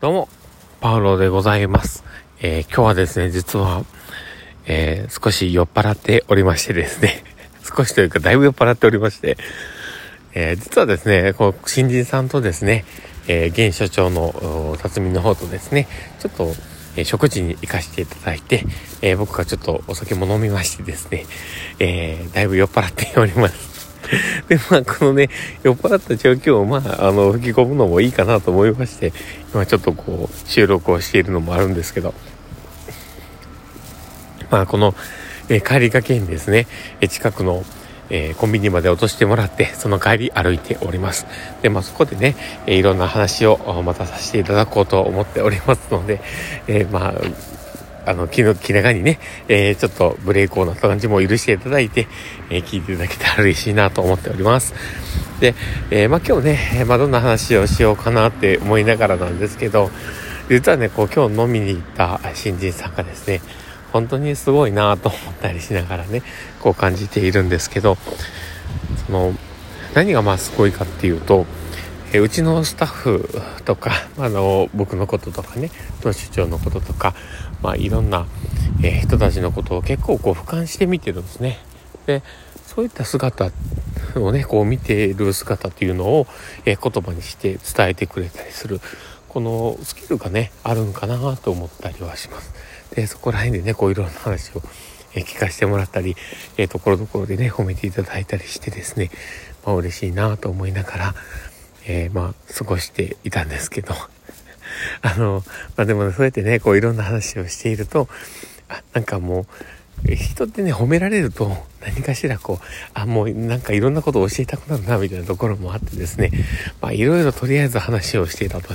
どうも、パウロでございます。えー、今日はですね、実は、えー、少し酔っ払っておりましてですね、少しというかだいぶ酔っ払っておりまして、えー、実はですね、こう、新人さんとですね、え現所長の辰巳の方とですね、ちょっと、え食事に行かせていただいて、え僕がちょっとお酒も飲みましてですね、えだいぶ酔っ払っております。で、まあ、このね、酔っ払った状況を、まあ、あの、吹き込むのもいいかなと思いまして、今ちょっとこう、収録をしているのもあるんですけど、まあ、この、え帰りがけにですね、え近くの、えー、コンビニまで落としてもらって、その帰り歩いております。で、まあ、そこでね、え、いろんな話をまたさせていただこうと思っておりますので、えー、まあ、あの、気の気長にね、えー、ちょっとブレイクをなった感じも許していただいて、えー、聞いていただけたら嬉しいなと思っております。で、えー、まあ今日ね、まあどんな話をしようかなって思いながらなんですけど、実はね、こう今日飲みに行った新人さんがですね、本当にすごいなと思ったりしながらね、こう感じているんですけど、その、何がまあすごいかっていうと、えうちのスタッフとか、あの、僕のこととかね、当主長のこととか、まあ、いろんな、え、人たちのことを結構こう俯瞰して見てるんですね。で、そういった姿をね、こう見ている姿っていうのを、え、言葉にして伝えてくれたりする、このスキルがね、あるんかなと思ったりはします。で、そこら辺でね、こういろんな話を、え、聞かせてもらったり、え、ところどころでね、褒めていただいたりしてですね、まあ嬉しいなと思いながら、えー、まあ、過ごしていたんですけど、あの、まあでも、ね、そうやってね、こういろんな話をしていると、あ、なんかもう、人ってね、褒められると、何かしらこう、あ、もうなんかいろんなことを教えたくなるな、みたいなところもあってですね、まあいろいろとりあえず話をしていたと、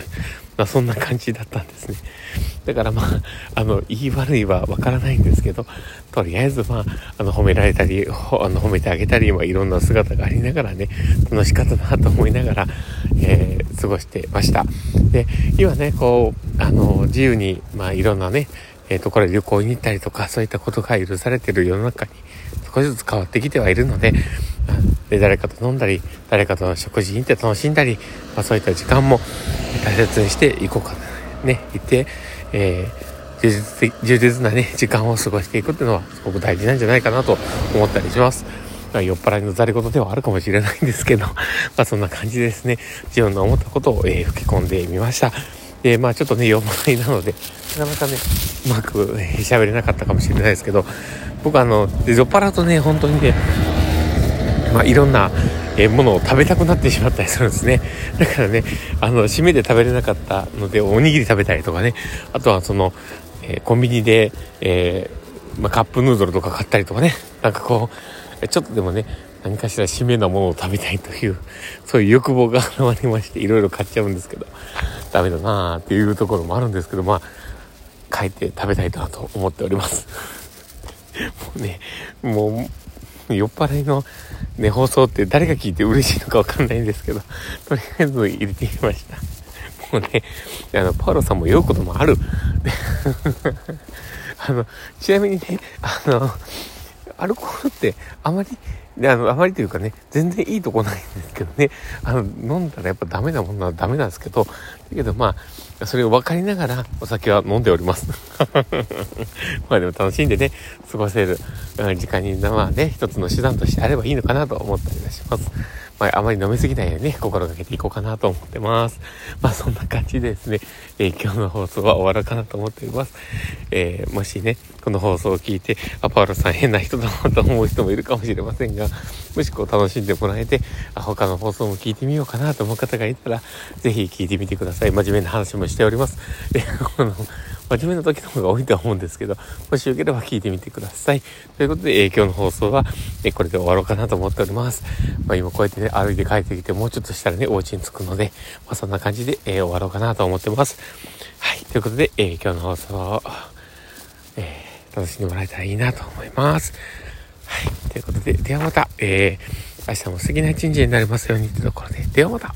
まあそんな感じだったんですね。だからまあ、あの、言い悪いはわからないんですけど、とりあえずまあ、あの、褒められたり、あの、褒めてあげたり、まあいろんな姿がありながらね、楽しかったなと思いながら、えー、過ごしてました。で、今ね、こう、あの、自由に、まあいろんなね、えー、ところで旅行に行ったりとか、そういったことが許されている世の中に少しずつ変わってきてはいるので、で誰かと飲んだり、誰かと食事に行って楽しんだり、まあ、そういった時間も大切にしていこうかね、行って、えー、充実的充実なね、時間を過ごしていくっていうのはすごく大事なんじゃないかなと思ったりします。まあ、酔っ払いのざれ言ではあるかもしれないんですけど、まあそんな感じですね、自分の思ったことを、えー、吹き込んでみました。で、まあちょっとね、酔っ払いなので、なかなかね、うまく喋、れなかったかもしれないですけど、僕あの、酔っ払うとね、本当にね、まあいろんな、え、ものを食べたくなってしまったりするんですね。だからね、あの、締めで食べれなかったので、おにぎり食べたりとかね、あとはその、えー、コンビニで、えー、まあ、カップヌードルとか買ったりとかね、なんかこう、ちょっとでもね、何かしら締めのものを食べたいという、そういう欲望が現れまして、いろいろ買っちゃうんですけど、ダメだなーっていうところもあるんですけど、まあ、帰って食べたいなと思っております。もうね、もう、酔っ払いのね、放送って誰が聞いて嬉しいのかわかんないんですけど、とりあえず入れてみました。もうね、あの、パウロさんも酔うこともある。あの、ちなみにね、あの、アルコールってあまりで、あの、あまりというかね、全然いいとこないんですけどね、あの、飲んだらやっぱダメなものはダメなんですけど、けどまあ、それを分かりながらお酒は飲んでおります。まあでも楽しんでね、過ごせる時間に、まあね、一つの手段としてあればいいのかなと思ったりはします。まあ、あまり飲みすぎないようにね、心がけていこうかなと思ってます。まあ、そんな感じでですね、えー、今日の放送は終わるかなと思っております。えー、もしね、この放送を聞いて、あ、パウロさん変な人だなと思う人もいるかもしれませんが、もしこう楽しんでもらえて、あ他の放送も聞いてみようかなと思う方がいたら、ぜひ聞いてみてください。真面目な話もしております。えこの真面目な時の方が多いとは思うんですけど、もしよければ聞いてみてください。ということで、えー、今日の放送は、え、これで終わろうかなと思っております。まあ、今こうやってね、歩いて帰ってきて、もうちょっとしたらね、お家に着くので、まあ、そんな感じで、えー、終わろうかなと思ってます。はい。ということで、え今日の放送を、え楽しんでもらえたらいいなと思います。はい。ということで、ではまた、え明日も素敵な一日になりますようにというところで、ではまた。